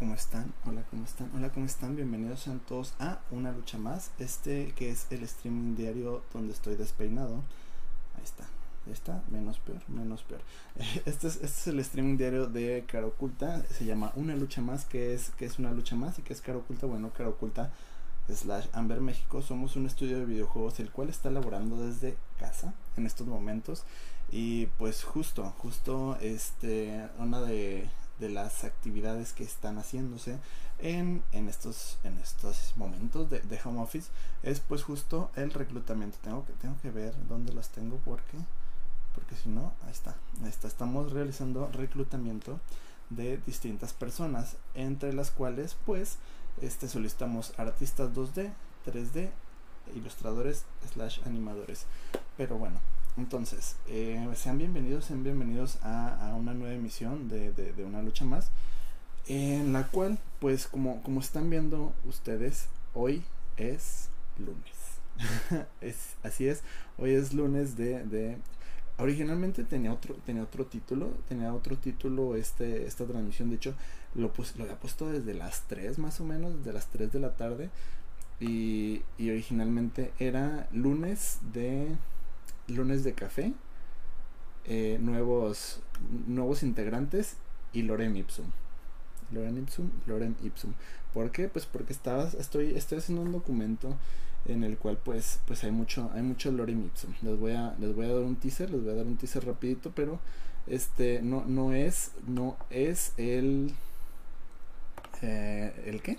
¿Cómo están? Hola, ¿cómo están? Hola, ¿cómo están? Bienvenidos sean todos a una lucha más. Este que es el streaming diario donde estoy despeinado. Ahí está. Ahí está, menos peor, menos peor. Este es, este es el streaming diario de Cara Oculta. Se llama Una lucha más, que es, que es una lucha más y que es Cara Oculta. Bueno, Cara Oculta slash Amber México. Somos un estudio de videojuegos el cual está laborando desde casa en estos momentos. Y pues justo, justo este, una de de las actividades que están haciéndose en, en, estos, en estos momentos de, home office es pues justo el reclutamiento. Tengo que, tengo que ver dónde las tengo porque, porque si no, ahí está, está. Estamos realizando reclutamiento de distintas personas, entre las cuales pues este, solicitamos artistas 2D, 3D, ilustradores slash animadores. Pero bueno, entonces, eh, sean bienvenidos, sean bienvenidos a, una nueva emisión de, Una Lucha Más, en la cual, pues como, como están viendo ustedes, hoy es lunes. es, así es, hoy es lunes de, originalmente tenía otro tenía otro título tenía otro título este esta transmisión de hecho lo lo había puesto desde las 3 más o menos desde las 3 de la tarde y, y originalmente era lunes de lunes de café, eh, nuevos, nuevos integrantes y Lorem Ipsum. Lorem Ipsum, Lorem Ipsum. ¿Por qué? Pues porque estabas, estoy, estoy haciendo un documento en el cual pues, pues hay mucho, hay mucho Lorem Ipsum. Les voy a, les voy a dar un teaser, les voy a dar un teaser rapidito, pero este no, no es, no es el, eh, ¿el qué?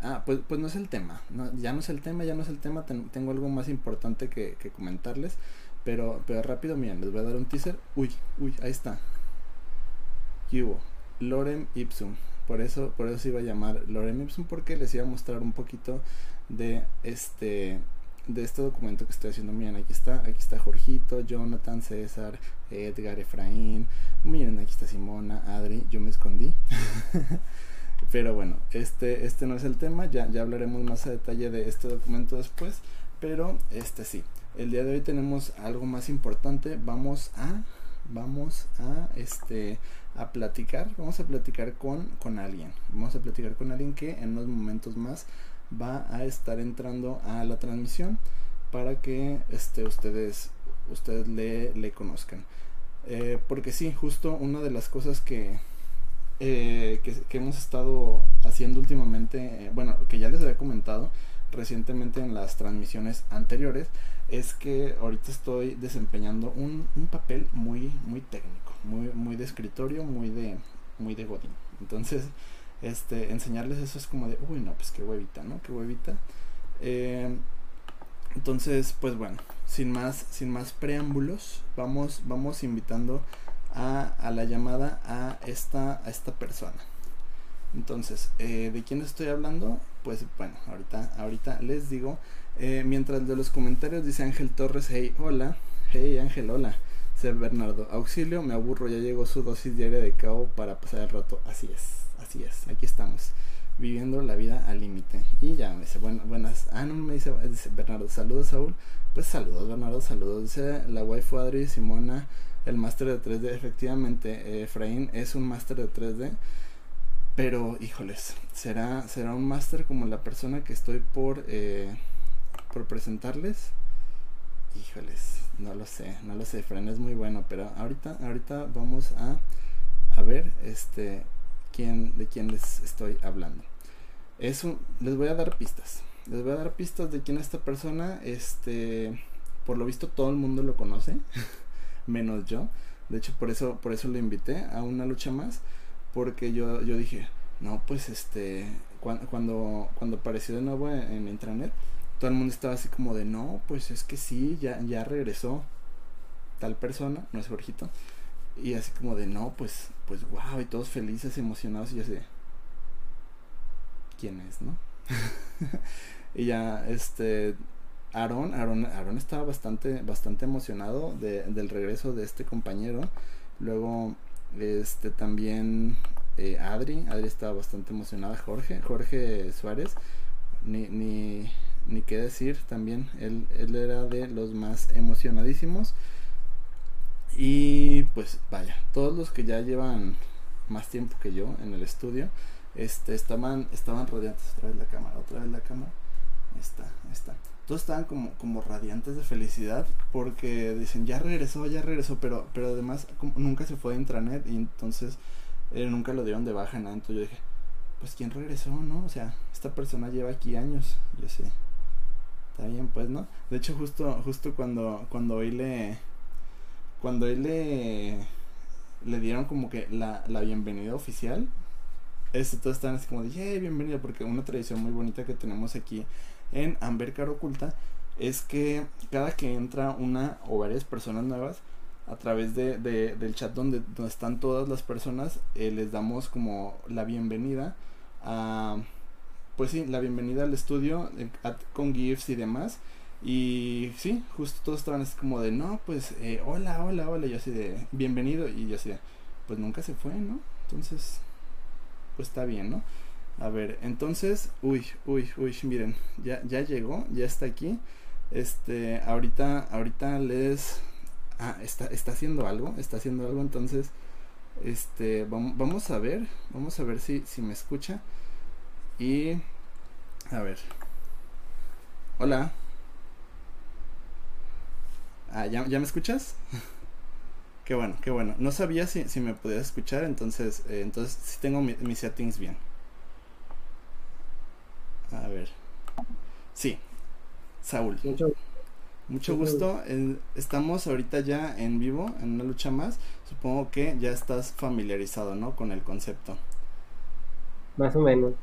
Ah, pues, pues no es el tema. ya no es el tema, ya no es el tema. tengo algo más importante que, comentarles. Pero, pero rápido, miren, les voy a dar un teaser. Uy, uy, ahí está. hubo? Lorem Ipsum. Por eso, por eso se iba a llamar Lorem Ipsum, porque les iba a mostrar un poquito de este de este documento que estoy haciendo. Miren, aquí está, aquí está Jorgito, Jonathan, César, Edgar, Efraín. Miren, aquí está Simona, Adri, yo me escondí. Pero bueno, este, este no es el tema, ya, ya hablaremos más a detalle de este documento después. Pero este sí, el día de hoy tenemos algo más importante. Vamos a, vamos a, este, a platicar, vamos a platicar con, con alguien. Vamos a platicar con alguien que en unos momentos más va a estar entrando a la transmisión para que este, ustedes, ustedes le, le conozcan. Eh, porque sí, justo una de las cosas que, eh, que, hemos estado haciendo últimamente, eh, bueno, que ya les había comentado recientemente en las transmisiones anteriores, es que ahorita estoy desempeñando un, papel muy, muy técnico, muy, muy de escritorio, muy de, muy de godín. Entonces, este, enseñarles eso es como de, uy, no, pues qué huevita, ¿no? Qué huevita. Eh, entonces, pues bueno, sin más, sin más preámbulos, vamos, vamos invitando a, la llamada a esta, a esta persona. Entonces, eh, ¿de quién estoy hablando? Pues bueno, ahorita, ahorita les digo. Eh, mientras de los comentarios dice Ángel Torres, hey, hola. Hey Ángel, hola. Ser Bernardo, auxilio, me aburro, ya llegó su dosis diaria de cabo para pasar el rato. Así es, así es, aquí estamos, viviendo la vida al límite. Y ya me dice, bueno, buenas, ah, no me dice, dice Bernardo, saludos Saúl. Pues saludos Bernardo, saludos. Dice la waifu Adri, Simona, el máster de 3D. Efectivamente, eh, Efraín es un máster de 3D. Pero, híjoles, ¿será, será un máster como la persona que estoy por, eh, por presentarles? Híjoles, no lo sé, no lo sé, Efraín es muy bueno, pero ahorita, ahorita vamos a, a ver este, quién, de quién les estoy hablando. Es les voy a dar pistas. Les voy a dar pistas de quién es esta persona. Este, por lo visto todo el mundo lo conoce. menos yo. De hecho, por eso, por eso lo invité a una lucha más. Porque yo, yo dije, no, pues este, cuando, cuando, apareció de nuevo en, intranet, todo el mundo estaba así como de, no, pues es que sí, ya, ya regresó tal persona, no es Jorgito. Y así como de, no, pues, pues wow, y todos felices, emocionados, y yo así ¿quién es, no? y ya, este, Aaron, Aaron, Aaron estaba bastante, bastante emocionado de, del regreso de este compañero. Luego, este también eh, Adri, Adri estaba bastante emocionada. Jorge, Jorge Suárez, ni, ni, ni qué decir también. Él, él era de los más emocionadísimos. Y pues vaya, todos los que ya llevan más tiempo que yo en el estudio, este, estaban, estaban radiantes. Otra vez la cámara, otra vez la cámara. Está, está. Todos estaban como, como radiantes de felicidad porque dicen, ya regresó, ya regresó, pero, pero además nunca se fue de intranet y entonces eh, nunca lo dieron de baja, nada. Entonces yo dije, pues ¿quién regresó, no? O sea, esta persona lleva aquí años. yo sé, está bien, pues, ¿no? De hecho, justo, justo cuando, cuando hoy le, cuando hoy le, le dieron como que la, la bienvenida oficial, este, todos están así como de, yeah, bienvenido, porque una tradición muy bonita que tenemos aquí en Amber Caro Oculta es que cada que entra una o varias personas nuevas, a través de, de del chat donde, donde, están todas las personas, eh, les damos como la bienvenida a, pues sí, la bienvenida al estudio eh, con GIFs y demás. Y sí, justo todos estaban así como de, no, pues, eh, hola, hola, hola, yo así de, bienvenido, y yo así de, pues nunca se fue, ¿no? Entonces, pues está bien, ¿no? A ver, entonces, uy, uy, uy, miren, ya, ya llegó, ya está aquí. Este, ahorita, ahorita les... Ah, está, está haciendo algo, está haciendo algo, entonces, este, vamos, vamos a ver, vamos a ver si, si me escucha. Y, a ver. Hola. Ah, ¿ya, ¿ya me escuchas? qué bueno, qué bueno. No sabía si, si me podías escuchar, entonces, eh, entonces sí tengo mis settings bien. A ver. Sí. Saúl. Mucho, gusto. estamos ahorita ya en vivo, en una lucha más. Supongo que ya estás familiarizado, ¿no? Con el concepto. Más o menos.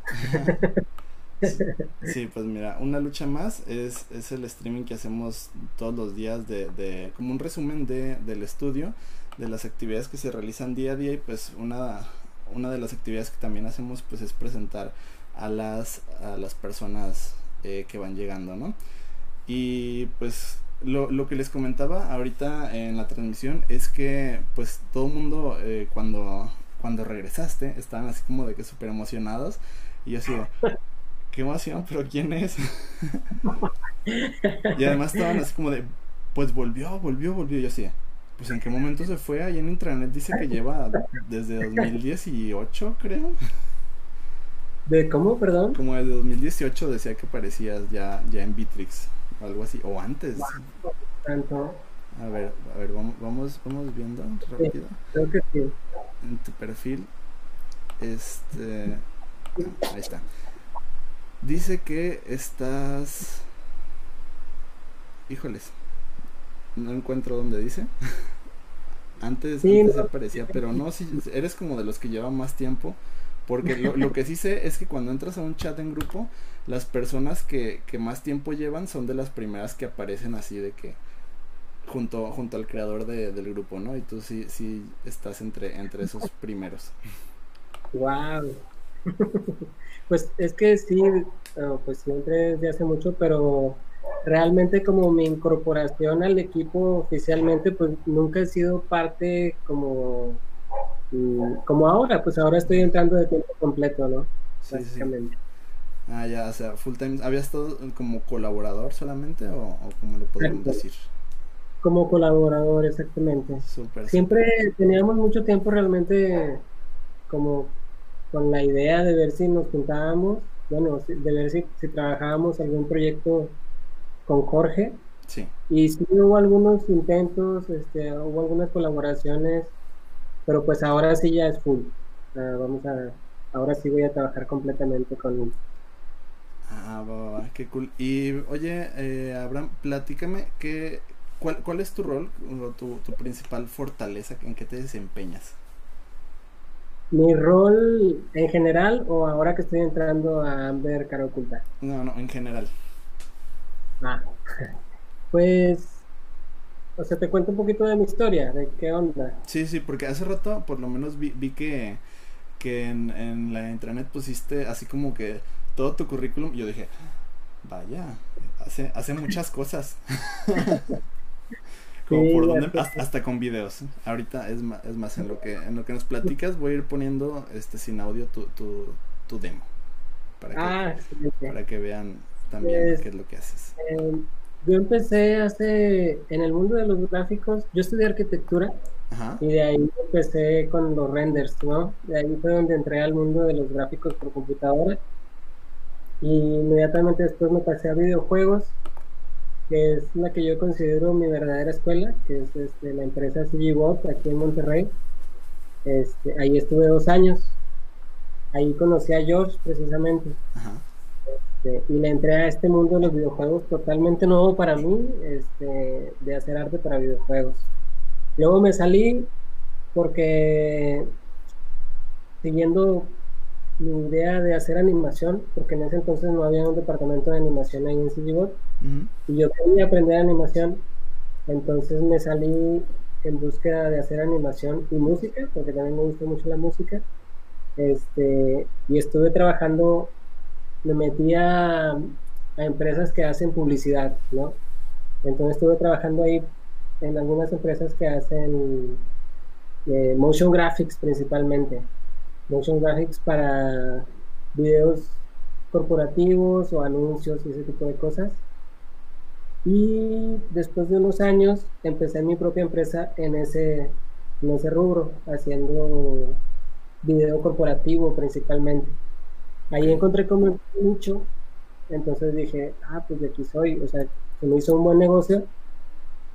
sí, pues mira, una lucha más es, es el streaming que hacemos todos los días de, de como un resumen de, del estudio, de las actividades que se realizan día a día y pues una, una de las actividades que también hacemos pues es presentar a las, a las personas eh, que van llegando, ¿no? Y pues lo, lo, que les comentaba ahorita en la transmisión es que pues todo el mundo eh, cuando, cuando regresaste estaban así como de que súper emocionados y yo así de, qué emoción, pero ¿quién es? y además estaban así como de, pues volvió, volvió, volvió, y yo así pues en qué momento se fue, ahí en intranet dice que lleva desde 2018 creo. ¿De cómo, perdón? Como de 2018 decía que parecías ya, ya en Bitrix o algo así, o antes. A ver, a ver, vamos, vamos, vamos viendo rápido. creo que sí. En tu perfil, este, ahí está. Dice que estás, híjoles, no encuentro dónde dice. antes, antes aparecía, pero no, si eres como de los que lleva más tiempo porque lo, lo, que sí sé es que cuando entras a un chat en grupo, las personas que, que más tiempo llevan son de las primeras que aparecen así de que junto, junto al creador de, del grupo, ¿no? Y tú sí, sí estás entre, entre esos primeros. Wow. pues es que sí, pues siempre desde hace mucho, pero realmente como mi incorporación al equipo oficialmente, pues nunca he sido parte como como ahora, pues ahora estoy entrando de tiempo completo, ¿no? Sí, Básicamente. Ah, ya, o sea, full time. ¿Habías estado como colaborador solamente o, o como lo podemos decir? Como colaborador, exactamente. Siempre teníamos mucho tiempo realmente como con la idea de ver si nos juntábamos, bueno, de ver si, si trabajábamos algún proyecto con Jorge. Sí. Y sí hubo algunos intentos, este, hubo algunas colaboraciones pero pues ahora sí ya es full. vamos a, ahora sí voy a trabajar completamente con él. Ah, va, qué cool. Y oye, eh, Abraham, platícame, ¿qué, cuál, ¿cuál es tu rol, tu, tu principal fortaleza, en qué te desempeñas? ¿Mi rol en general o ahora que estoy entrando a ver cara oculta? No, no, en general. Ah, pues o sea, te cuento un poquito de mi historia, de qué onda. Sí, sí, porque hace rato por lo menos vi, vi que, que en, en la intranet pusiste así como que todo tu currículum. Yo dije, Vaya, hace, hace muchas cosas. Como por donde, hasta, con videos. Ahorita es más, es más en lo que en lo que nos platicas voy a ir poniendo este sin audio tu, tu, tu demo para que, ah, para que vean también pues, qué es lo que haces. Em, yo empecé hace en el mundo de los gráficos, yo estudié arquitectura y de ahí empecé con los renders, ¿no? De ahí fue donde entré al mundo de los gráficos por computadora y inmediatamente después me pasé a videojuegos que es la que yo considero mi verdadera escuela, que es este, la empresa CGBot aquí en Monterrey. Este, ahí estuve dos años. Ahí conocí a George precisamente. Este, y le entré a este mundo de los videojuegos totalmente nuevo para mí, este, de hacer arte para videojuegos. Luego me salí porque siguiendo mi idea de hacer animación, porque en ese entonces no había un departamento de animación ahí en CGBot, y yo quería aprender animación, entonces me salí en búsqueda de hacer animación y música, porque también me gusta mucho la música, este, y estuve trabajando, me metí a, empresas que hacen publicidad, ¿no? Entonces estuve trabajando ahí en algunas empresas que hacen eh, motion graphics principalmente motion graphics para videos corporativos o anuncios y ese tipo de cosas. Y después de unos años empecé mi propia empresa en ese, en ese rubro, haciendo video corporativo principalmente. Ahí encontré como mucho, entonces dije, ah, pues de aquí soy, o sea, se me hizo un buen negocio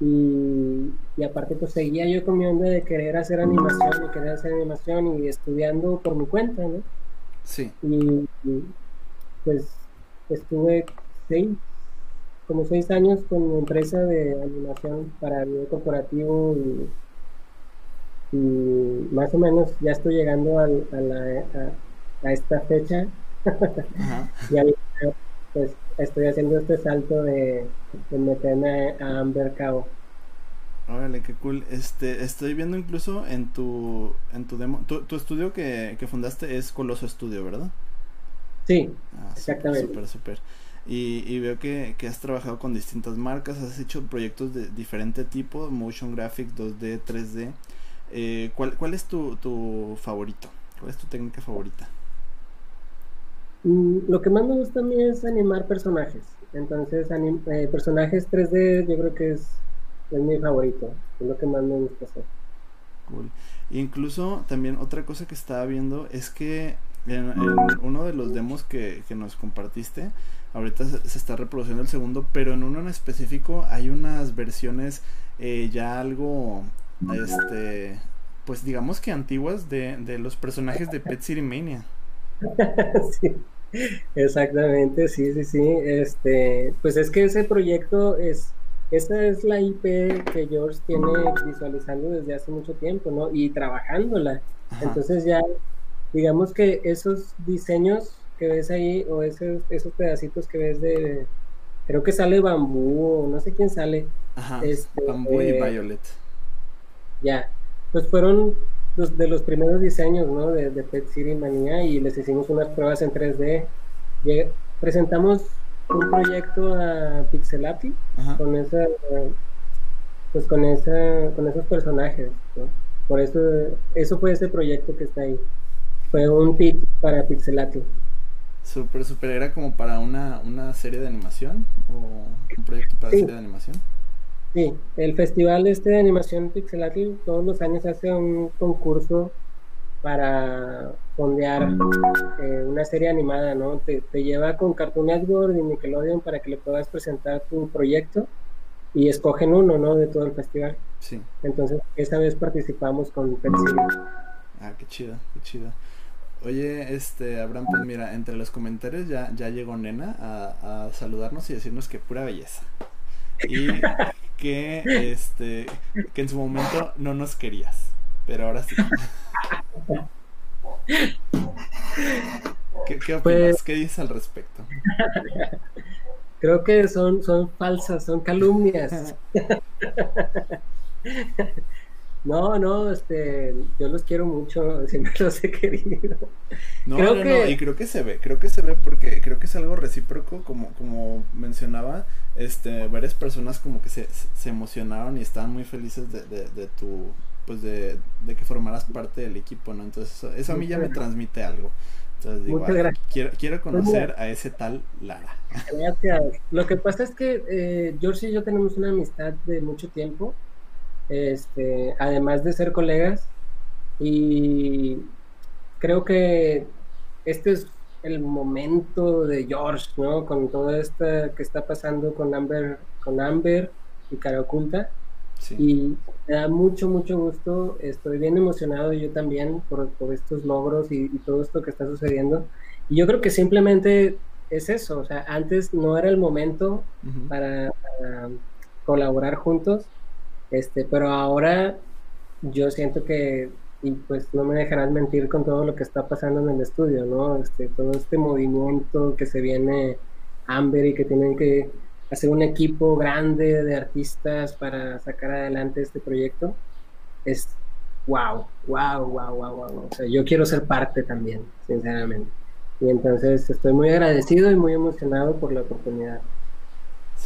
y, aparte pues seguía yo con mi onda de querer hacer animación, y querer hacer animación y estudiando por mi cuenta, ¿no? Sí. Y, pues estuve seis, como seis años con mi empresa de animación para video corporativo y, más o menos ya estoy llegando a, la, a, esta fecha. y pues estoy haciendo este salto de, meterme a, Amber Cabo. Órale, qué cool. Este, estoy viendo incluso en tu, en tu demo, tu, estudio que, fundaste es Coloso Estudio, ¿verdad? Sí, ah, exactamente. Súper, súper. Y, veo que, has trabajado con distintas marcas, has hecho proyectos de diferente tipo, motion graphics, 2D, 3D. Eh, ¿cuál, ¿Cuál es tu, tu favorito? ¿Cuál es tu técnica favorita? Mm, lo que más me gusta a mí es animar personajes. Entonces, eh, personajes 3D yo creo que es, es, mi favorito. Es lo que más me gusta hacer. Cool. Incluso también otra cosa que estaba viendo es que en, uno de los demos que, que nos compartiste, ahorita se, está reproduciendo el segundo, pero en uno en específico hay unas versiones eh, ya algo, este, pues digamos que antiguas de, de los personajes de Pet City Mania. sí, exactamente, sí, sí, sí. Este, pues es que ese proyecto es, esa es la IP que George tiene visualizando desde hace mucho tiempo, ¿no? Y trabajándola. Entonces ya, digamos que esos diseños que ves ahí, o esos, esos pedacitos que ves de, creo que sale bambú, o no sé quién sale. Este, bambú y violet. Ya, pues fueron de los primeros diseños ¿no? de, de, Pet City Manía y les hicimos unas pruebas en 3D. presentamos un proyecto a Pixelati con esa pues con esa con esos personajes por eso eso fue ese proyecto que está ahí fue un pit para Pixelati Súper, súper. ¿Era como para una, una serie de animación? ¿O un proyecto para serie de animación? Sí, el festival este de animación Pixelatl todos los años hace un concurso para fondear eh, una serie animada, ¿no? Te, lleva con Cartoon Network y Nickelodeon para que le puedas presentar tu proyecto y escogen uno, ¿no? De todo el festival. Sí. Entonces, esta vez participamos con Pepsi. Ah, qué chido, qué chido. Oye, este, Abraham, pues mira, entre los comentarios ya, ya llegó Nena a, a saludarnos y decirnos que pura belleza. Y que este que en su momento no nos querías, pero ahora sí. ¿Qué, opinas? Pues ¿Qué dices al respecto? Creo que son, son falsas, son calumnias. No, no, este, yo los quiero mucho, siempre los he querido. No, creo no, que... no, y creo que se ve, creo que se ve porque creo que es algo recíproco, como, como mencionaba, este, varias personas como que se, se emocionaron y estaban muy felices de, de, de tu, pues de, de, que formaras parte del equipo, ¿no? Entonces eso, eso a mí ya me transmite algo. Entonces digo, quiero, quiero pues conocer a ese tal Lara. Gracias. Lo que pasa es que eh, George y yo tenemos una amistad de mucho tiempo este, además de ser colegas. Y creo que este es el momento de George, ¿no? Con todo esto que está pasando con Amber, con Amber y Cara Oculta. Y me da mucho, mucho gusto. Estoy bien emocionado yo también por, por estos logros y, todo esto que está sucediendo. Y yo creo que simplemente es eso. O sea, antes no era el momento para colaborar juntos este, pero ahora yo siento que, y pues no me dejarán mentir con todo lo que está pasando en el estudio, ¿no? Este, todo este movimiento que se viene Amber y que tienen que hacer un equipo grande de artistas para sacar adelante este proyecto, es wow, wow, wow, wow, wow. O sea, yo quiero ser parte también, sinceramente. Y entonces estoy muy agradecido y muy emocionado por la oportunidad.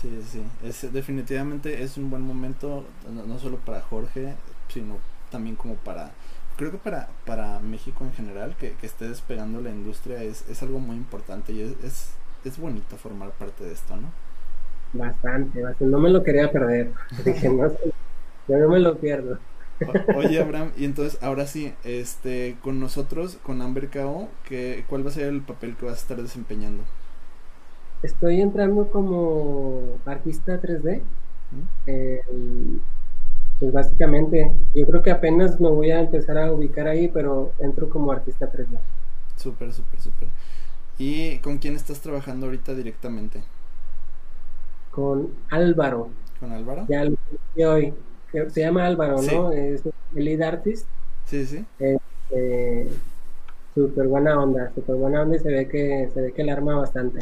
Sí, sí, es, definitivamente es un buen momento, no, solo para Jorge, sino también como para, creo que para, para México en general, que, que esté despegando la industria es, es algo muy importante y es, es, es bonito formar parte de esto, ¿no? Bastante, bastante, no me lo quería perder, dije, no, yo no me lo pierdo. oye, Abraham, y entonces ahora sí, este, con nosotros, con Amber que, ¿cuál va a ser el papel que vas a estar desempeñando? Estoy entrando como artista 3D. Eh, pues básicamente, yo creo que apenas me voy a empezar a ubicar ahí, pero entro como artista 3D. Súper, súper, súper. ¿Y con quién estás trabajando ahorita directamente? Con Álvaro. ¿Con Álvaro? Ya lo hoy. Se llama Álvaro, ¿no? Es el lead artist. Sí, sí. Este, súper buena onda, súper buena onda y se ve que se ve que le arma bastante.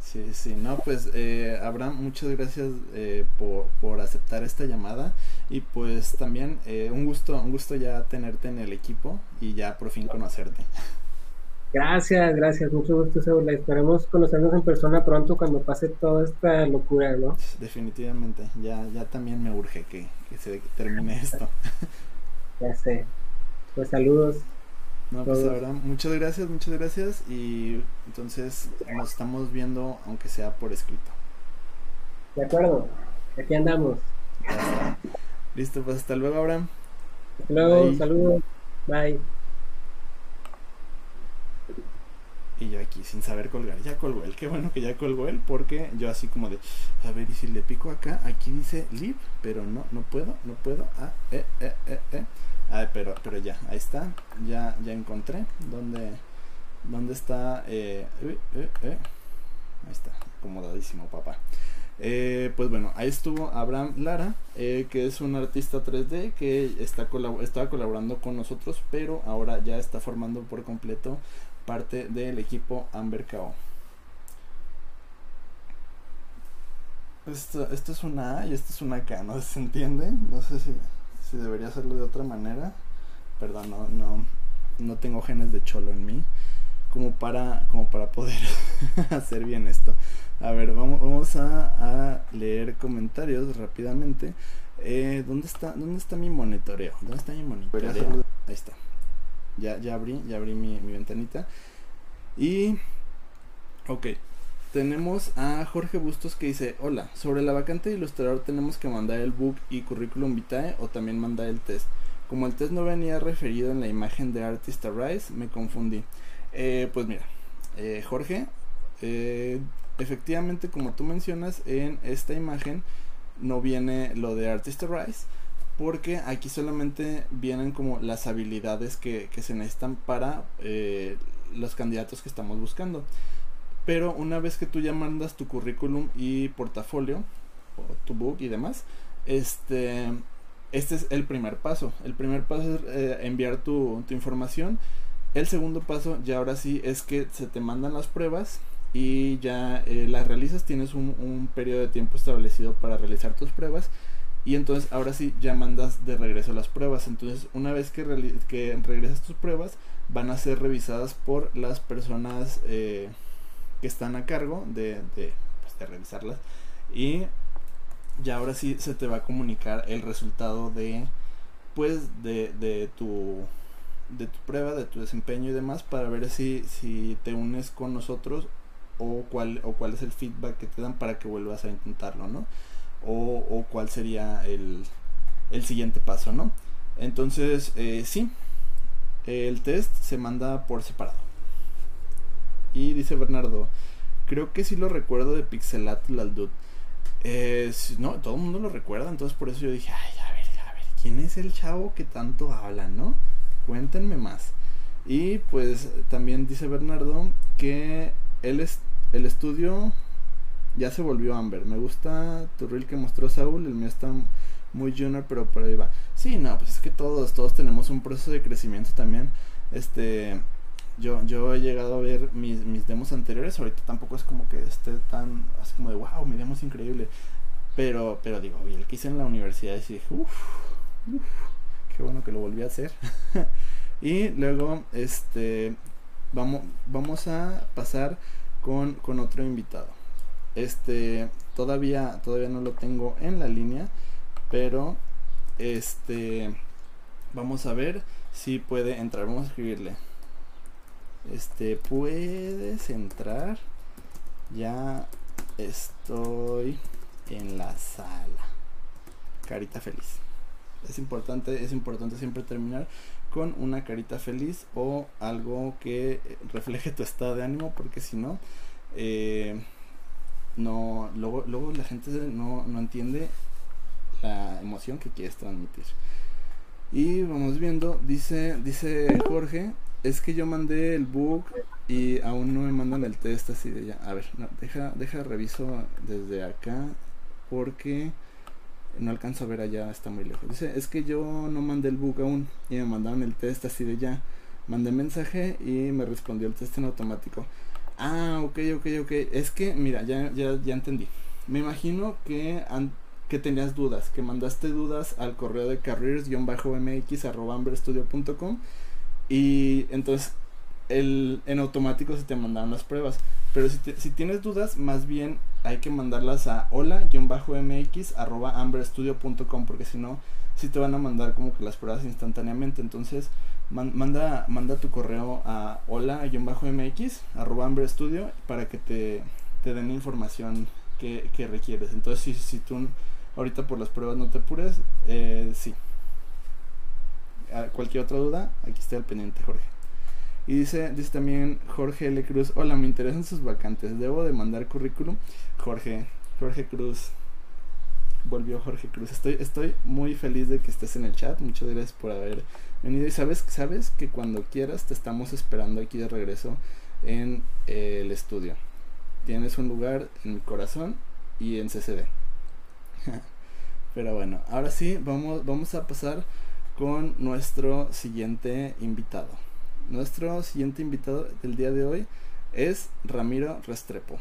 Sí, sí, no, pues eh, Abraham, muchas gracias eh, por, por, aceptar esta llamada y pues también eh, un gusto, un gusto ya tenerte en el equipo y ya por fin conocerte. Gracias, gracias, mucho gusto, Saúl. Esperemos conocernos en persona pronto cuando pase toda esta locura, ¿no? Definitivamente, ya, ya también me urge que, que se termine esto. Ya sé. Pues saludos. No, pues ahora, muchas gracias, muchas gracias. Y entonces nos estamos viendo, aunque sea por escrito. De acuerdo, aquí andamos. Listo, pues hasta luego, Abraham. Hasta luego, saludos. Bye. Y yo aquí sin saber colgar, ya colgó él, qué bueno que ya colgó él, porque yo así como de, a ver, y si le pico acá, aquí dice live, pero no, no puedo, no puedo, ah, eh, eh, eh, eh. Ah, pero, pero ya, ahí está. Ya, ya encontré. ¿Dónde, dónde está? Eh, eh, eh, ahí está, acomodadísimo, papá. pues bueno, ahí estuvo Abraham Lara, que es un artista 3D que está estaba colaborando con nosotros, pero ahora ya está formando por completo parte del equipo Amber KO. Esto, esto es una A y esto es una K, ¿no se entiende? No sé si si debería hacerlo de otra manera. Perdón, no, no, no tengo genes de cholo en mí como para, como para poder hacer bien esto. A ver, vamos, vamos a, leer comentarios rápidamente. Eh, ¿dónde, está, ¿Dónde está mi monitoreo? ¿Dónde está mi monitoreo? Ahí está. Ya, ya abrí, ya abrí mi, mi ventanita. Y, ok, tenemos a Jorge Bustos que dice, hola, sobre la vacante de ilustrador tenemos que mandar el book y currículum vitae o también mandar el test. Como el test no venía referido en la imagen de Artist Arise, me confundí. Eh, pues mira, eh, Jorge, eh, efectivamente como tú mencionas, en esta imagen no viene lo de Artist Arise, porque aquí solamente vienen como las habilidades que, que se necesitan para los candidatos que estamos buscando. Pero una vez que tú ya mandas tu currículum y portafolio, o tu book y demás, este, este es el primer paso. El primer paso es eh, enviar tu, información. El segundo paso, ya ahora sí, es que se te mandan las pruebas y ya eh, las realizas. Tienes un, un, periodo de tiempo establecido para realizar tus pruebas. Y entonces ahora sí ya mandas de regreso las pruebas. Entonces una vez que, que regresas tus pruebas van a ser revisadas por las personas eh, que están a cargo de, pues, de revisarlas. Y ya ahora sí se te va a comunicar el resultado de pues de, de tu de tu prueba, de tu desempeño y demás para ver si, si te unes con nosotros o cuál, o cuál es el feedback que te dan para que vuelvas a intentarlo, ¿no? O, o cuál sería el, el, siguiente paso, ¿no? Entonces, eh, sí, el test se manda por separado. Y dice Bernardo, creo que sí lo recuerdo de Pixelatl al Dude. no, todo el mundo lo recuerda, entonces por eso yo dije, ay, a ver, a ver, ¿quién es el chavo que tanto habla, no? Cuéntenme más. Y pues también dice Bernardo que el, es, el estudio ya se volvió Amber. Me gusta tu reel que mostró Saúl, el mío está muy junior, pero por ahí va. Sí, no, pues es que todos, todos tenemos un proceso de crecimiento también. Este, yo, yo he llegado a ver mis, mis demos anteriores, ahorita tampoco es como que esté tan, así como de, wow, mi demo es increíble. Pero, pero digo, y el que hice en la universidad y dije, uff, qué bueno que lo volví a hacer. y luego, este, vamos, vamos a pasar con, con otro invitado. Este, todavía, todavía no lo tengo en la línea, pero este, vamos a ver si puede entrar. Vamos a escribirle. Este, puedes entrar. Ya estoy en la sala. Carita feliz. Es importante, es importante siempre terminar con una carita feliz o algo que refleje tu estado de ánimo porque si no eh, no luego, luego la gente no, no entiende la emoción que quieres transmitir y vamos viendo dice dice Jorge es que yo mandé el book y aún no me mandan el test así de ya a ver deja deja reviso desde acá porque no alcanzo a ver allá, está muy lejos. Dice, es que yo no mandé el book aún y me mandaron el test así de ya. Mandé mensaje y me respondió el test en automático. Ah, ok, ok, ok. Es que, mira, ya, ya, ya entendí. Me imagino que, que tenías dudas, que mandaste dudas al correo de careers-mx y entonces el, en automático se te mandaron las pruebas. Pero si, si tienes dudas, más bien hay que mandarlas a hola-mx arroba amberstudio.com porque si no, si te van a mandar como que las pruebas instantáneamente. Entonces, manda, manda tu correo a hola-mx arroba amberstudio para que te, te den la información que, que requieres. Entonces, si, si tú ahorita por las pruebas no te apures, eh, sí. Cualquier otra duda, aquí está el pendiente, Jorge. Y dice, dice también Jorge L. Cruz, hola, me interesan sus vacantes, ¿debo de mandar currículum? Jorge, Jorge Cruz, volvió Jorge Cruz. Estoy, estoy muy feliz de que estés en el chat, muchas gracias por haber venido. Y sabes, sabes que cuando quieras te estamos esperando aquí de regreso en el estudio. Tienes un lugar en mi corazón y en CCD. Pero bueno, ahora sí, vamos, vamos a pasar con nuestro siguiente invitado. Nuestro siguiente invitado del día de hoy es Ramiro Restrepo.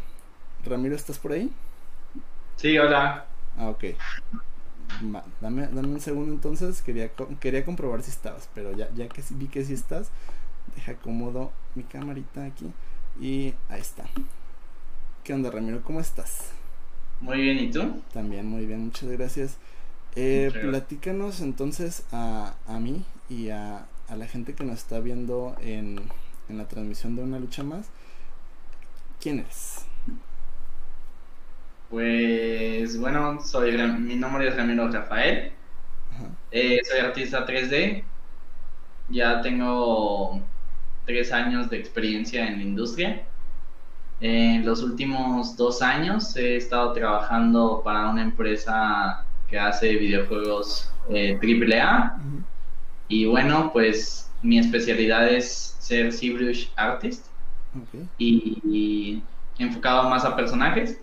Ramiro, ¿estás por ahí? Sí, hola. Ah, ok. dame, dame un segundo entonces, quería, quería comprobar si estabas, pero ya, ya que vi que sí estás, deja cómodo mi camarita aquí y ahí está. ¿Qué onda Ramiro? ¿Cómo estás? Muy bien, ¿y tú? También muy bien, muchas gracias. Eh, platícanos entonces a, a mí y a, a la gente que nos está viendo en, en la transmisión de una lucha más, ¿quién eres? Pues bueno, soy mi nombre es Ramiro Rafael. Eh, soy artista 3D. Ya tengo tres años de experiencia en la industria. En los últimos dos años he estado trabajando para una empresa que hace videojuegos eh, AAA. Y bueno, pues mi especialidad es ser ZBrush Artist y, enfocado más a personajes.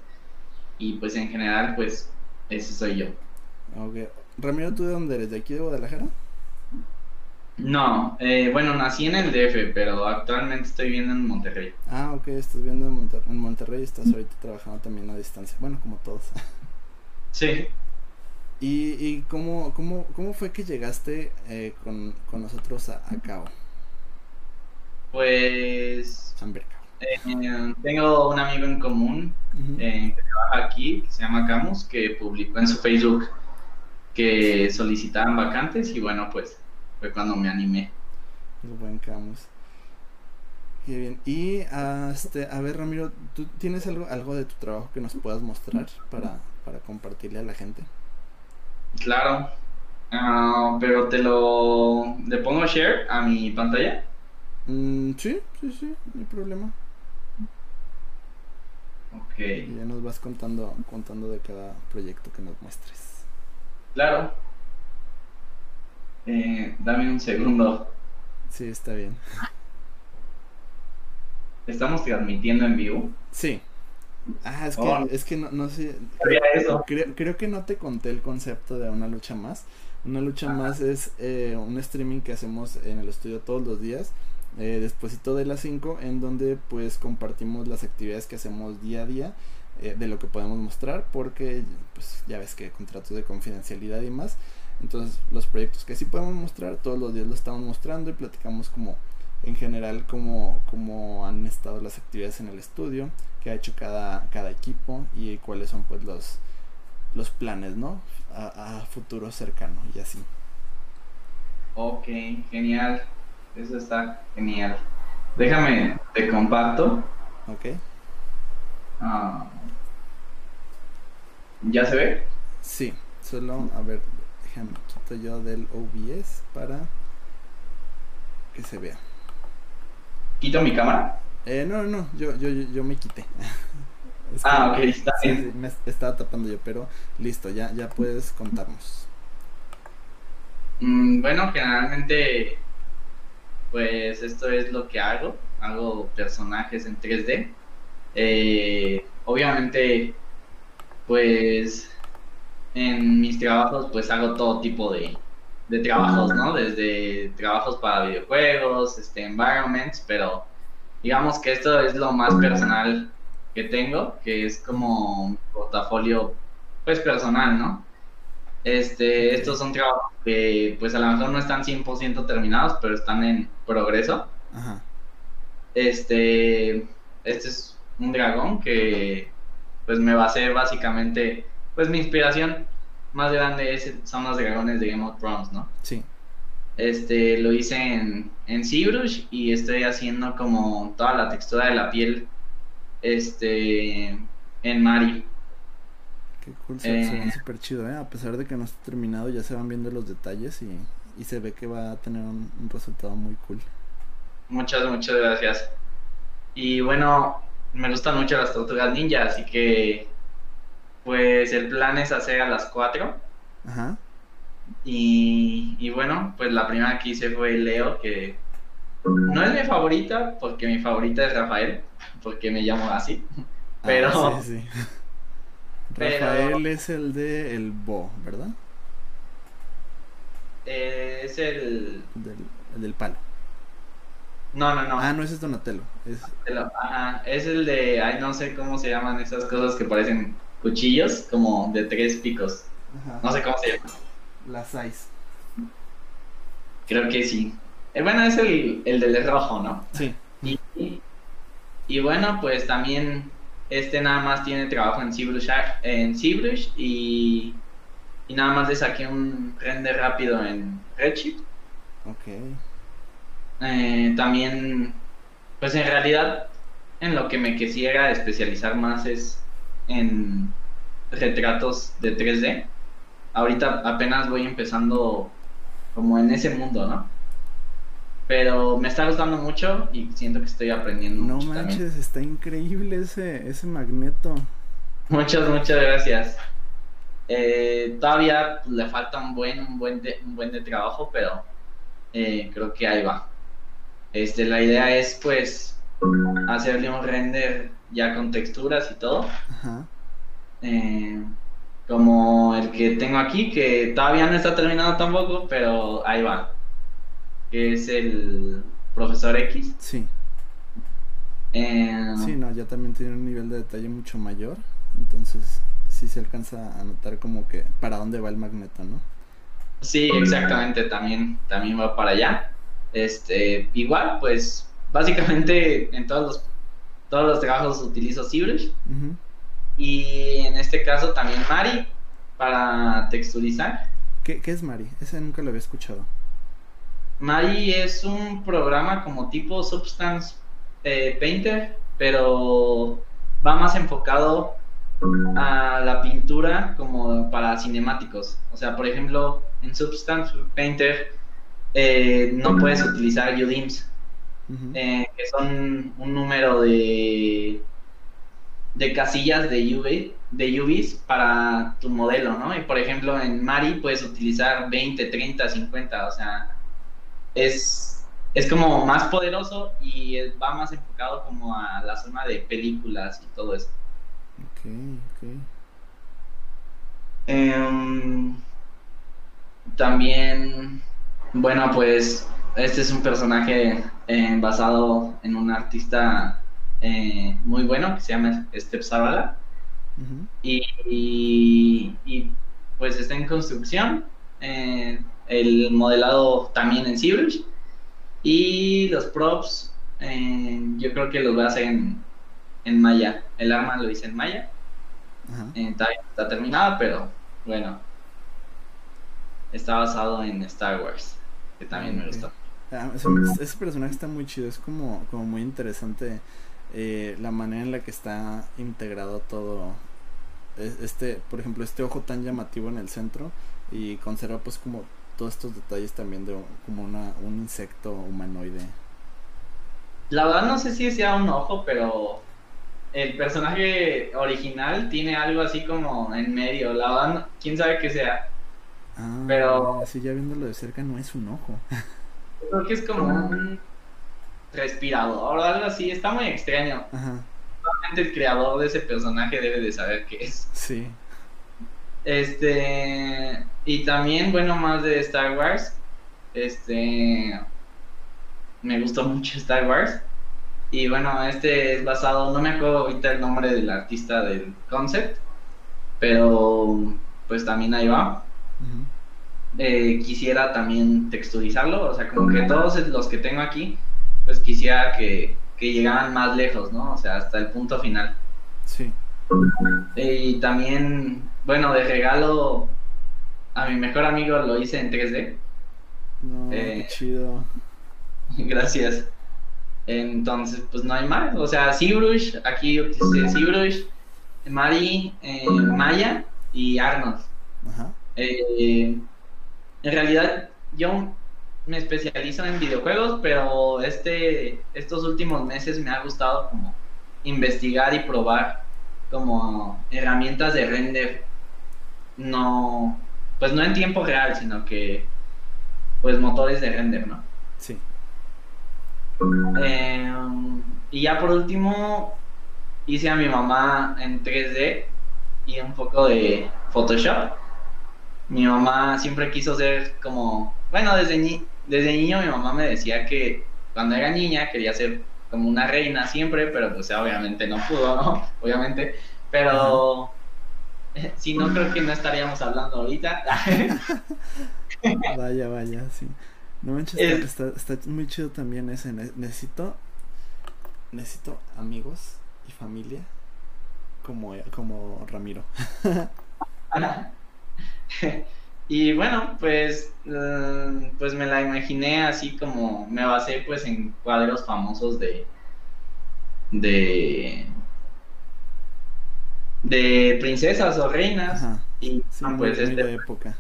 Y pues en general, pues ese soy yo. Ok. Ramiro, ¿tú de dónde eres? ¿De aquí de Guadalajara? No, eh, bueno, nací en el DF, pero actualmente estoy viviendo en Monterrey. Ah, ok, estás viendo en, Monterrey, en Monterrey y estás ahorita trabajando también a distancia. Bueno, como todos. Sí. ¿Y, y cómo, cómo, cómo fue que llegaste eh, con, con, nosotros a, a Cabo? Pues... Eh, tengo un amigo en común eh, que trabaja aquí, que se llama Camus, que publicó en su Facebook que solicitaban vacantes y bueno, pues fue cuando me animé. El buen Camus. Qué bien. Y este, a ver, Ramiro, ¿tú tienes algo, algo de tu trabajo que nos puedas mostrar para, para compartirle a la gente? Claro. Ah, pero te lo. ¿Le pongo share a mi pantalla? Mm, sí, sí, sí, no hay problema. Ok. Y ya nos vas contando, contando de cada proyecto que nos muestres. Claro. Eh, dame un segundo. Sí, está bien. ¿Estamos transmitiendo en vivo? Sí. Ah, es que, oh. es que no, no sé. Eso. Creo, creo, que no te conté el concepto de una lucha más. Una lucha más es eh, un streaming que hacemos en el estudio todos los días, eh, despuésito de las 5, en donde pues compartimos las actividades que hacemos día a día, eh, de lo que podemos mostrar, porque pues ya ves que contratos de confidencialidad y más. Entonces los proyectos que sí podemos mostrar, todos los días lo estamos mostrando y platicamos como en general cómo, cómo han estado las actividades en el estudio, qué ha hecho cada, cada equipo y cuáles son pues los, los planes, ¿no? A, a futuro cercano y así. Ok, genial. Eso está genial. Déjame, te comparto. Ok. Ah. ¿Ya se ve? Sí, solo, a ver, déjame quito yo del OBS para que se vea. ¿Quito mi cámara? Eh, no, no, yo, yo, yo me quité. es ah, ok, está bien. Sí, me estaba tapando yo, pero listo, ya, ya puedes contarnos. Mm, bueno, generalmente, pues esto es lo que hago. Hago personajes en 3D. Eh, obviamente, pues en mis trabajos, pues hago todo tipo de, de trabajos, ¿no? Desde trabajos para videojuegos, este, environments, pero digamos que esto es lo más personal que tengo, que es como un portafolio, pues personal, ¿no? Este, estos son trabajos que pues a lo mejor no están 100% terminados, pero están en progreso. Ajá. Este, este es un dragón que pues me va a ser básicamente pues mi inspiración más grande es, son los dragones de Game of Thrones, ¿no? Sí. Este, lo hice en, en ZBrush y estoy haciendo como toda la textura de la piel este, en Mari. Qué cool, se, eh, ve súper chido, ¿eh? A pesar de que no está terminado, ya se van viendo los detalles y, y se ve que va a tener un, un, resultado muy cool. Muchas, muchas gracias. Y bueno, me gustan mucho las tortugas ninja, así que pues el plan es hacer a las 4. Ajá. Y, y, bueno, pues la primera que hice fue Leo, que no es mi favorita, porque mi favorita es Rafael, porque me llamo así. Ah, pero. sí, sí. Rafael es el de El Bo, ¿verdad? Eh, es el... Del, el del palo. No, no, no. Ah, no, ese es Donatello. Es... Donatello. Ajá, es el de. Ay, no sé cómo se llaman esas cosas que parecen cuchillos como de tres picos. Ajá. No sé cómo se llama. Las seis. Creo que sí. Eh, bueno, es el, el del rojo, ¿no? Sí. Y, y, bueno, pues también este nada más tiene trabajo en ZBrush, en y, y nada más le saqué un render rápido en Redshift. Ok. Eh, también, pues en realidad, en lo que me quisiera especializar más es en retratos de 3D. Ahorita apenas voy empezando como en ese mundo, ¿no? Pero me está gustando mucho y siento que estoy aprendiendo no mucho. No manches, también. está increíble ese, ese magneto. Muchas, muchas gracias. Eh, todavía le falta un buen, un buen, de, un buen de trabajo, pero eh, creo que ahí va. Este, la idea es pues hacerle un render ya con texturas y todo. Ajá. Eh, como el que tengo aquí, que todavía no está terminado tampoco, pero ahí va. Que es el profesor X. Sí. Eh, sí, no, ya también tiene un nivel de detalle mucho mayor. Entonces, sí se alcanza a notar como que para dónde va el magneto, ¿no? Sí, exactamente, también, también va para allá. Este, igual, pues, básicamente en todos los, todos los trabajos utilizo ZBrush. Y en este caso también Mari para texturizar. ¿Qué, ¿Qué, es Mari? Ese nunca lo había escuchado. Mari es un programa como tipo Substance eh, Painter, pero va más enfocado a la pintura como para cinemáticos. O sea, por ejemplo, en Substance Painter eh, no puedes utilizar UDIMs, eh, que son un número de, de casillas de, UV, de UVs para tu modelo, ¿no? Y por ejemplo, en Mari puedes utilizar 20, 30, 50, o sea, es, es como más poderoso y va más enfocado como a la zona de películas y todo eso. Ok, ok. Em, también, bueno, pues este es un personaje eh, basado en un artista eh, muy bueno que se llama Step Zavala. y, pues está en construcción. Eh, el modelado también en ZBrush. Y los props, yo creo que los voy a hacer en, en Maya. El arma lo hice en Maya. está, terminada, pero bueno. Está basado en Star Wars, que también me gustó. Ah, ese, personaje está muy chido, es como, como muy interesante eh, la manera en la que está integrado todo. Este, por ejemplo, este ojo tan llamativo en el centro y conserva pues como todos estos detalles también de como una, un insecto humanoide. La verdad no sé si sea un ojo, pero el personaje original tiene algo así como en medio. La verdad, quién sabe qué sea. Ah, pero. Así ya viéndolo de cerca, no es un ojo. Creo que es como un respirador o algo así. Está muy extraño. Ajá. el creador de ese personaje debe de saber qué es. Sí. Este. Y también, bueno, más de Star Wars. Este. Me gustó mucho Star Wars. Y bueno, este es basado, no me acuerdo ahorita el nombre del artista del concept, pero pues también ahí va. Eh, quisiera también texturizarlo, o sea, como que todos los que tengo aquí, pues quisiera que, que llegaran más lejos, ¿no? O sea, hasta el punto final. Sí. Y también, bueno, de regalo a mi mejor amigo lo hice en 3D. No, qué eh, chido. Gracias. Entonces, pues no hay más. O sea, ZBrush, aquí utilicé ZBrush, Mari, eh, Maya y Arnold. Eh, en realidad, yo me especializo en videojuegos, pero este, estos últimos meses me ha gustado como investigar y probar como herramientas de render. No pues no en tiempo real sino que pues motores de render no sí. Em, y ya por último, hice a mi mamá en 3D y un poco de Photoshop. Mi mamá siempre quiso ser como, bueno, desde, desde niño mi mamá me decía que cuando era niña quería ser como una reina siempre, pero pues obviamente no pudo, ¿no? Obviamente, pero si no creo que no estaríamos hablando ahorita. vaya, vaya, sí. No manches, está, está, muy chido también ese. Necesito. Necesito amigos y familia como, como Ramiro. y bueno, pues, eh, pues me la imaginé así como me basé pues en cuadros famosos de de de princesas o reinas y ah, pues este época.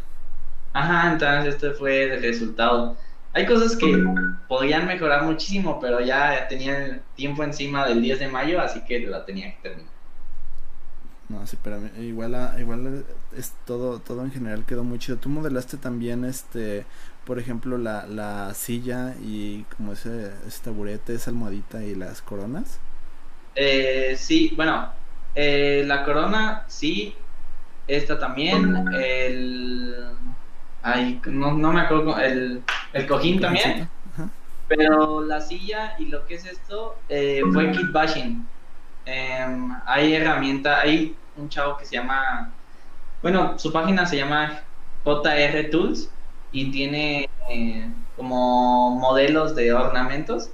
Ajá, entonces este fue el resultado. Hay cosas que podrían mejorar muchísimo, pero ya tenía el tiempo encima del 10 de mayo, así que la tenía que terminar. No, sí, pero igual, igual es todo, todo en general quedó muy chido. ¿Tú modelaste también, este, por ejemplo, la, la silla y como ese, ese taburete, esa almohadita y las coronas? Eh, sí, bueno, eh, la corona, sí, esta también, el Ay, no, no me acuerdo, el, el cojín también. Pero la silla y lo que es esto eh, fue kit bashing. Em, hay herramienta, hay un chavo que se llama, bueno, su página se llama JR Tools y tiene eh, como modelos de ornamentos.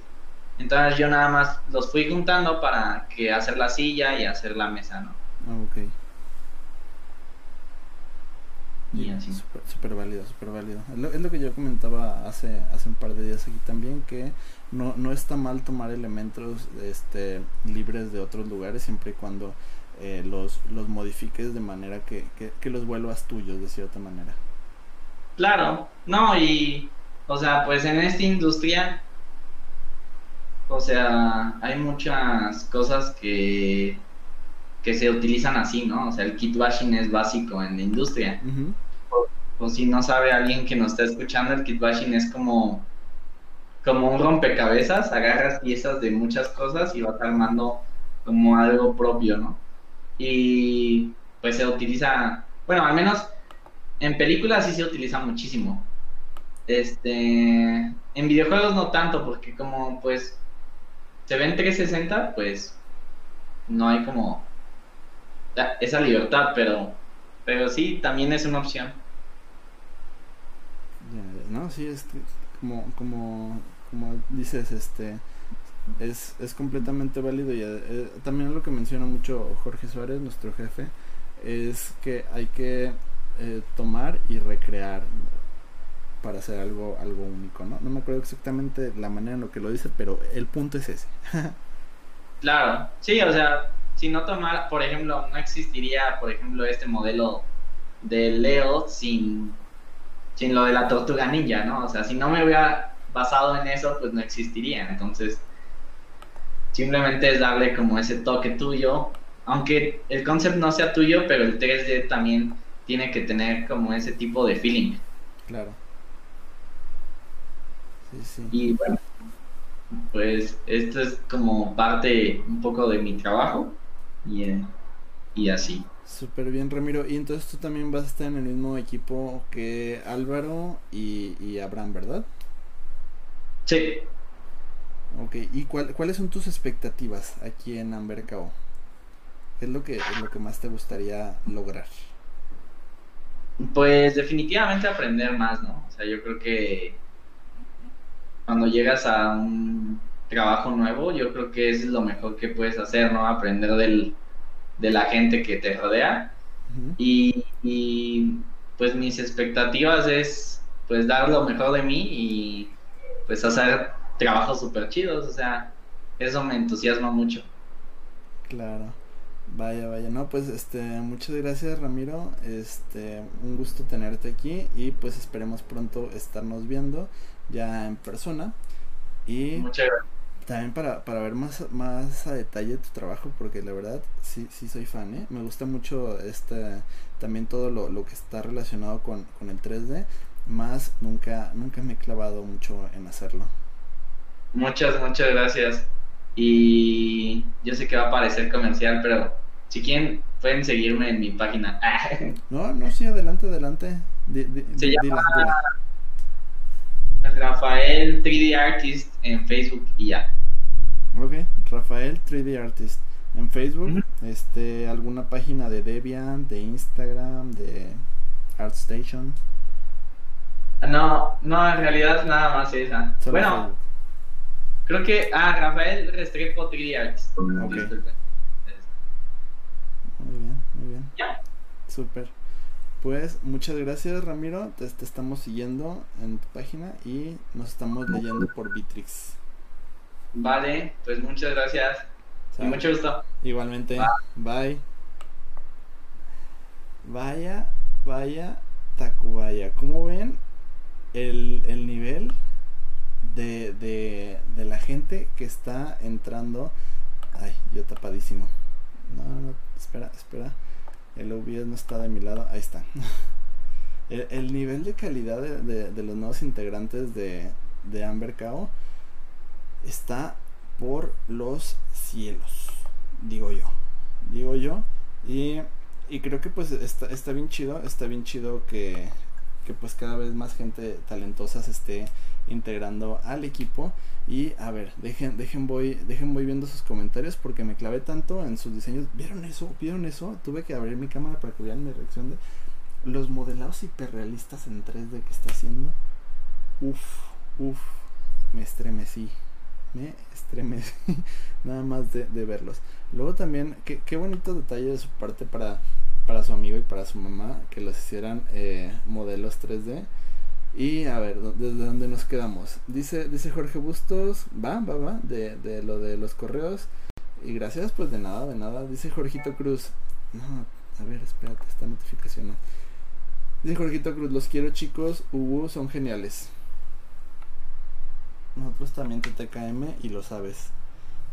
Entonces yo nada más los fui juntando para que hacer la silla y hacer la mesa, ¿no? Ah, ok. Y así. Súper válido, súper válido. Es lo, es lo, que yo comentaba hace, hace un par de días aquí también, que no, no está mal tomar elementos este, libres de otros lugares siempre y cuando eh, los, los modifiques de manera que, que, que los vuelvas tuyos de cierta manera. Claro, no, y, o sea, pues en esta industria, o sea, hay muchas cosas que, que se utilizan así, ¿no? O sea, el kit bashing es básico en la industria. Ujú. O si no sabe alguien que nos está escuchando, el kit bashing es como, como un rompecabezas, agarras piezas de muchas cosas y vas armando como algo propio, ¿no? Y pues se utiliza, bueno, al menos en películas sí se utiliza muchísimo. Este, en videojuegos no tanto, porque como pues se ven 360, pues no hay como esa libertad, pero, pero sí, también es una opción. Ya, No, sí, es que como, como, como dices, este es, es completamente válido y eh, también lo que menciona mucho Jorge Suárez, nuestro jefe, es que hay que eh, tomar y recrear para hacer algo, algo único, ¿no? No me acuerdo exactamente la manera en lo que lo dice, pero el punto es ese. Claro, sí, o sea, si no tomara, por ejemplo, no existiría, por ejemplo, este modelo de Leo sin, sin lo de la tortuga ninja, ¿no? O sea, si no me hubiera basado en eso, pues no existiría. Entonces, simplemente es darle como ese toque tuyo, aunque el concept no sea tuyo, pero el 3D también tiene que tener como ese tipo de feeling. Claro. Sí, sí. Y bueno, pues esto es como parte un poco de mi trabajo y, eh, y así. Súper bien, Ramiro. Y entonces tú también vas a estar en el mismo equipo que Álvaro y, y Abraham, ¿verdad? Sí, Ok, ¿y cuál- cuáles son tus expectativas aquí en Ambercao? ¿Qué es lo que, es lo que más te gustaría lograr? pues definitivamente aprender más, ¿no? O sea, yo creo que cuando llegas a un trabajo nuevo, yo creo que es lo mejor que puedes hacer, ¿no? Aprender del, de la gente que te rodea. Y, y, pues mis expectativas es pues dar lo mejor de mí y pues hacer trabajos súper chidos, o sea, eso me entusiasma mucho. Claro. Vaya, vaya. No, pues este, muchas gracias, Ramiro. Este, un gusto tenerte aquí y pues esperemos pronto estarnos viendo ya en persona. Y Muchas gracias. También para, para ver más, más a detalle tu trabajo, porque la verdad sí, sí soy fan, ¿eh? Me gusta mucho este, también todo lo, lo que está relacionado con, con el 3D, más nunca, nunca me he clavado mucho en hacerlo. Muchas, muchas gracias. Y yo sé que va a parecer comercial, pero si quieren, pueden seguirme en mi página. No, no, sí, adelante, adelante. Di- di- Se llama-. Rafael 3D Artist en Facebook y ya. Ok, Rafael 3D Artist. En Facebook, este, alguna página de Debian, de Instagram, de ArtStation. No, no, en realidad nada más esa. Solo bueno, creo que. Ah, Rafael Restrepo 3D Artist. Ok. Disculpen. Muy bien, muy bien. Ya. Súper. Pues muchas gracias Ramiro, te, te estamos siguiendo en tu página y nos estamos leyendo por Bitrix. Vale, pues muchas gracias. Y mucho gusto. Igualmente, bye. Vaya, vaya, Tacubaya. ¿Cómo ven el, el nivel de, de, de la gente que está entrando? Ay, yo tapadísimo. No, no, espera, espera. El OBS no está de mi lado. Ahí está. El, el nivel de calidad de, de- los nuevos integrantes de, de Amber Cao está por los cielos. Digo yo. Digo yo. Y, y creo que pues está, está bien chido. Está bien chido que, que pues cada vez más gente talentosa se esté integrando al equipo. Y a ver dejen dejen voy dejen voy viendo sus comentarios porque me clavé tanto en sus diseños. Vieron eso vieron eso tuve que abrir mi cámara para que vean mi reacción de los modelados hiperrealistas en 3D que está haciendo. Uf, uf, me estremecí me estremecí nada más de, verlos. Luego también qué, qué bonito detalle de su parte para para su amigo y para su mamá que los hicieran eh, modelos 3D y a ver, ¿desde dónde nos quedamos? Dice, dice Jorge Bustos, va, va, va, de, de lo de los correos. Y gracias, pues de nada, de nada. Dice Jorgito Cruz. No, a ver, espérate, esta notificación no. Dice Jorgito Cruz, los quiero chicos, Ubu son geniales. Nosotros también TTKM y lo sabes.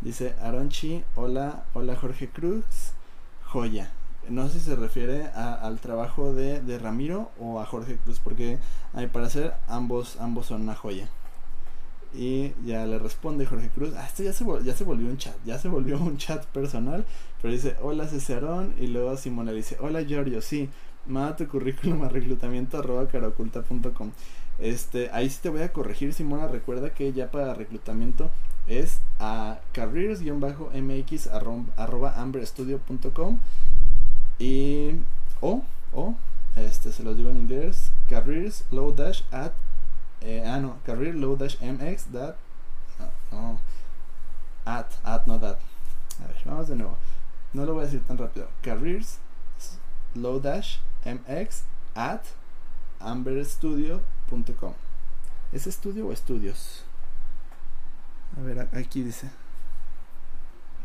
Dice Aronchi, hola, hola Jorge Cruz, joya no sé si se refiere al trabajo de, de, Ramiro o a Jorge Cruz, porque a mi parecer ambos, ambos son una joya. Y ya le responde Jorge Cruz, ah, esto ya se, ya se volvió un chat, ya se volvió un chat personal, pero dice, hola Cesarón, y luego Simona le dice, hola Giorgio, sí, manda tu currículum a reclutamiento arroba. Este, ahí sí te voy a corregir, Simona, recuerda que ya para reclutamiento es a careers-mx arroba amberstudio.com y o, o, este se los digo en inglés, careers low dash at, eh, ah no, career low dash mx that, no, at, at, no that. A ver, vamos de nuevo. No lo voy a decir tan rápido. Careers low dash mx at amberstudio.com. ¿Es estudio o estudios? A ver, aquí dice.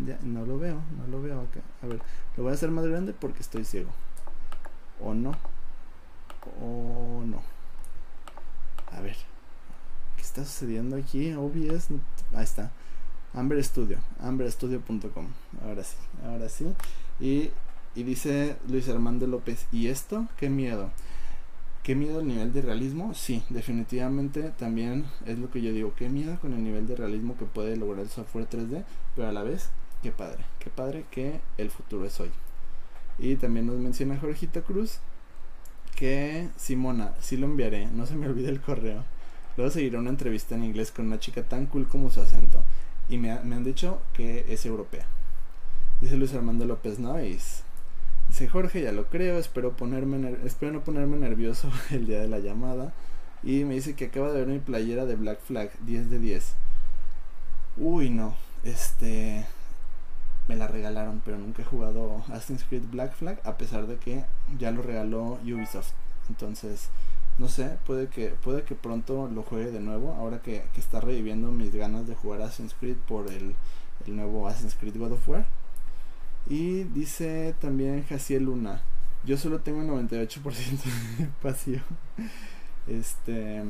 Ya, no lo veo, no lo veo acá. A ver, lo voy a hacer más grande porque estoy ciego. O no. O no. A ver. ¿Qué está sucediendo aquí? OBS. Ahí está. Amber Studio. Amberstudio.com. Ahora sí. Ahora sí. Y, y dice Luis Armando López. ¿Y esto? ¿Qué miedo? ¿Qué miedo el nivel de realismo? Sí, definitivamente también es lo que yo digo. ¿Qué miedo con el nivel de realismo que puede lograr el software 3D? Pero a la vez Qué padre, qué padre que el futuro es hoy. Y también nos menciona Jorgito Cruz que Simona, sí lo enviaré, no se me olvide el correo. Luego seguiré una entrevista en inglés con una chica tan cool como su acento. Y me, han dicho que es europea. Dice Luis Armando López Nois. Dice Jorge, ya lo creo, espero, ponerme espero no ponerme nervioso el día de la llamada. Y me dice que acaba de ver mi playera de Black Flag, 10 de 10. Uy, no. Este me la regalaron, pero nunca he jugado Assassin's Creed Black Flag, a pesar de que ya lo regaló Ubisoft. Entonces, no sé, puede que, puede que pronto lo juegue de nuevo, ahora que, está reviviendo mis ganas de jugar Assassin's Creed por el, el nuevo Assassin's Creed God of War. Y dice también Jaciel Luna, yo solo tengo 98% de pasión. Este,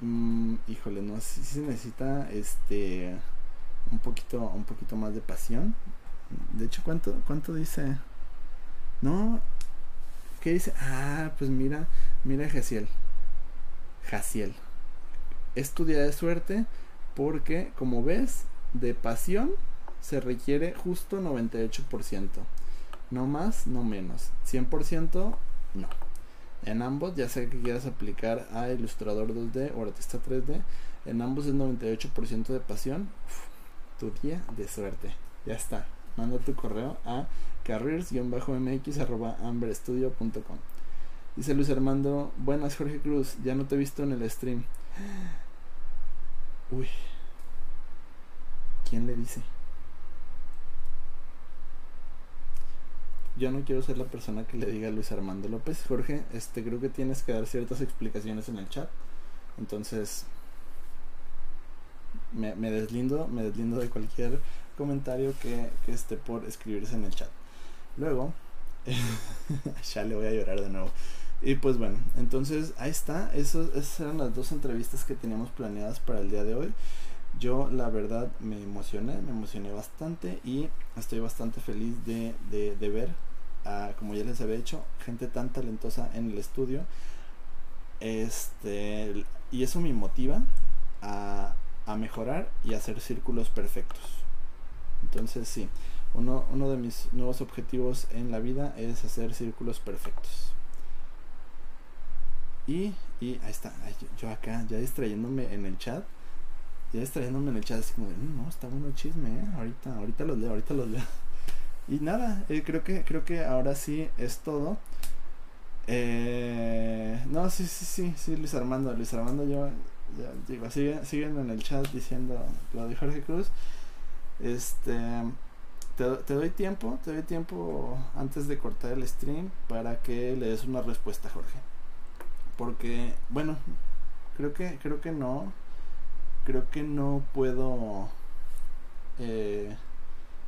mm, híjole, no, si se necesita este un poquito un poquito más de pasión de hecho, ¿cuánto, cuánto dice? No. ¿Qué dice? Ah, pues mira, mira Jaciel. Jaciel. Es tu día de suerte porque, como ves, de pasión se requiere justo 98%. No más, no menos. 100% no. En ambos, ya sea que quieras aplicar a Ilustrador 2D o Artista 3D, en ambos es 98% de pasión. tu día de suerte. Ya está manda tu correo a carriers-mx.amberstudio.com. Dice Luis Armando, buenas Jorge Cruz, ya no te he visto en el stream. Uy, ¿quién le dice? Yo no quiero ser la persona que le diga a Luis Armando López. Jorge, este creo que tienes que dar ciertas explicaciones en el chat. Entonces, me deslindo, me deslindo de cualquier comentario que, esté por escribirse en el chat. Luego, ya le voy a llorar de nuevo. Y pues bueno, entonces ahí está. esas eran las dos entrevistas que teníamos planeadas para el día de hoy. Yo la verdad me emocioné, me emocioné bastante y estoy bastante feliz de, de, ver, a, como ya les había dicho, gente tan talentosa en el estudio. Este, y eso me motiva a, a mejorar y hacer círculos perfectos. Entonces sí, uno, uno de mis nuevos objetivos en la vida es hacer círculos perfectos. Y, y ahí está, yo, acá ya distrayéndome en el chat. Ya distrayéndome en el chat, así como de, mm, no, está bueno el chisme, ¿eh? Ahorita, ahorita los leo, ahorita los leo. Y nada, eh, creo que creo que ahora sí es todo. Eh, no, sí, sí, sí, sí, Luis Armando, Luis Armando, yo ya digo, sigue, siguen en el chat diciendo lo de Jorge Cruz. Este, te, doy tiempo, te doy tiempo antes de cortar el stream para que le des una respuesta, Jorge. Porque, bueno, creo que, creo que no, creo que no puedo, eh,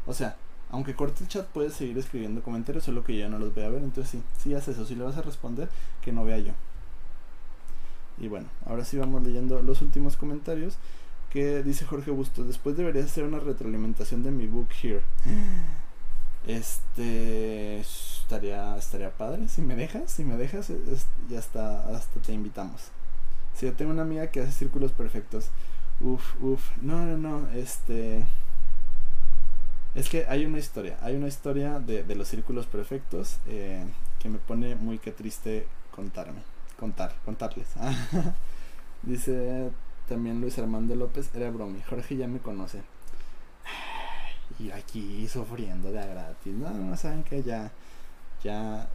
o sea, aunque corte el chat puedes seguir escribiendo comentarios, solo que yo no los voy a ver, entonces sí, sí haces eso, si le vas a responder, que no vea yo. Y bueno, ahora sí vamos leyendo los últimos comentarios que dice Jorge Bustos, después debería hacer una retroalimentación de mi book here. Este estaría estaría padre si me dejas, si me dejas ya hasta hasta te invitamos. Si yo tengo una amiga que hace círculos perfectos. Uf, uf. No, no, no, este es que hay una historia, hay una historia de, de los círculos perfectos eh, que me pone muy que triste contarme, contar, contarles. Dice también Luis Armando López, era bromi, Jorge ya me conoce. Y aquí sufriendo de a gratis. No, no, saben que ya, ya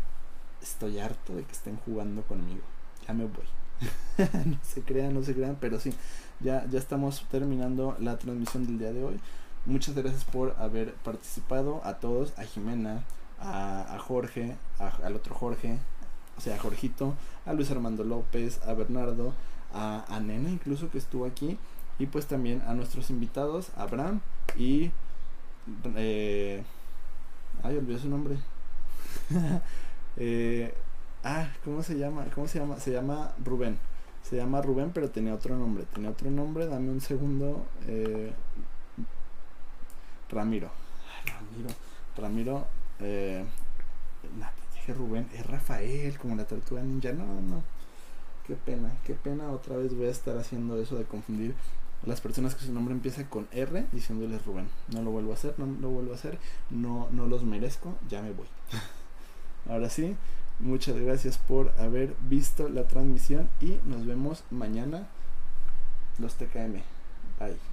estoy harto de que estén jugando conmigo. Ya me voy. no se crean, no se crean, pero sí, ya, ya estamos terminando la transmisión del día de hoy. Muchas gracias por haber participado. A todos, a Jimena, a, Jorge, al otro Jorge, o sea, a Jorgito, a Luis Armando López, a Bernardo, a, a Nena incluso que estuvo aquí. Y pues también a nuestros invitados, Abraham y... Eh, ay, olvidé su nombre. eh, ah, ¿cómo se llama? ¿Cómo se llama? Se llama Rubén. Se llama Rubén, pero tenía otro nombre. Tenía otro nombre, dame un segundo. Eh, Ramiro. Ramiro. Ramiro. Eh, dije Rubén. Es Rafael, como la tortuga ninja. No, no. Qué pena, qué pena. Otra vez voy a estar haciendo eso de confundir las personas que su nombre empieza con R diciéndoles Rubén. No lo vuelvo a hacer, no lo vuelvo a hacer. No, no los merezco. Ya me voy. Ahora sí. Muchas gracias por haber visto la transmisión y nos vemos mañana los TKM. Bye.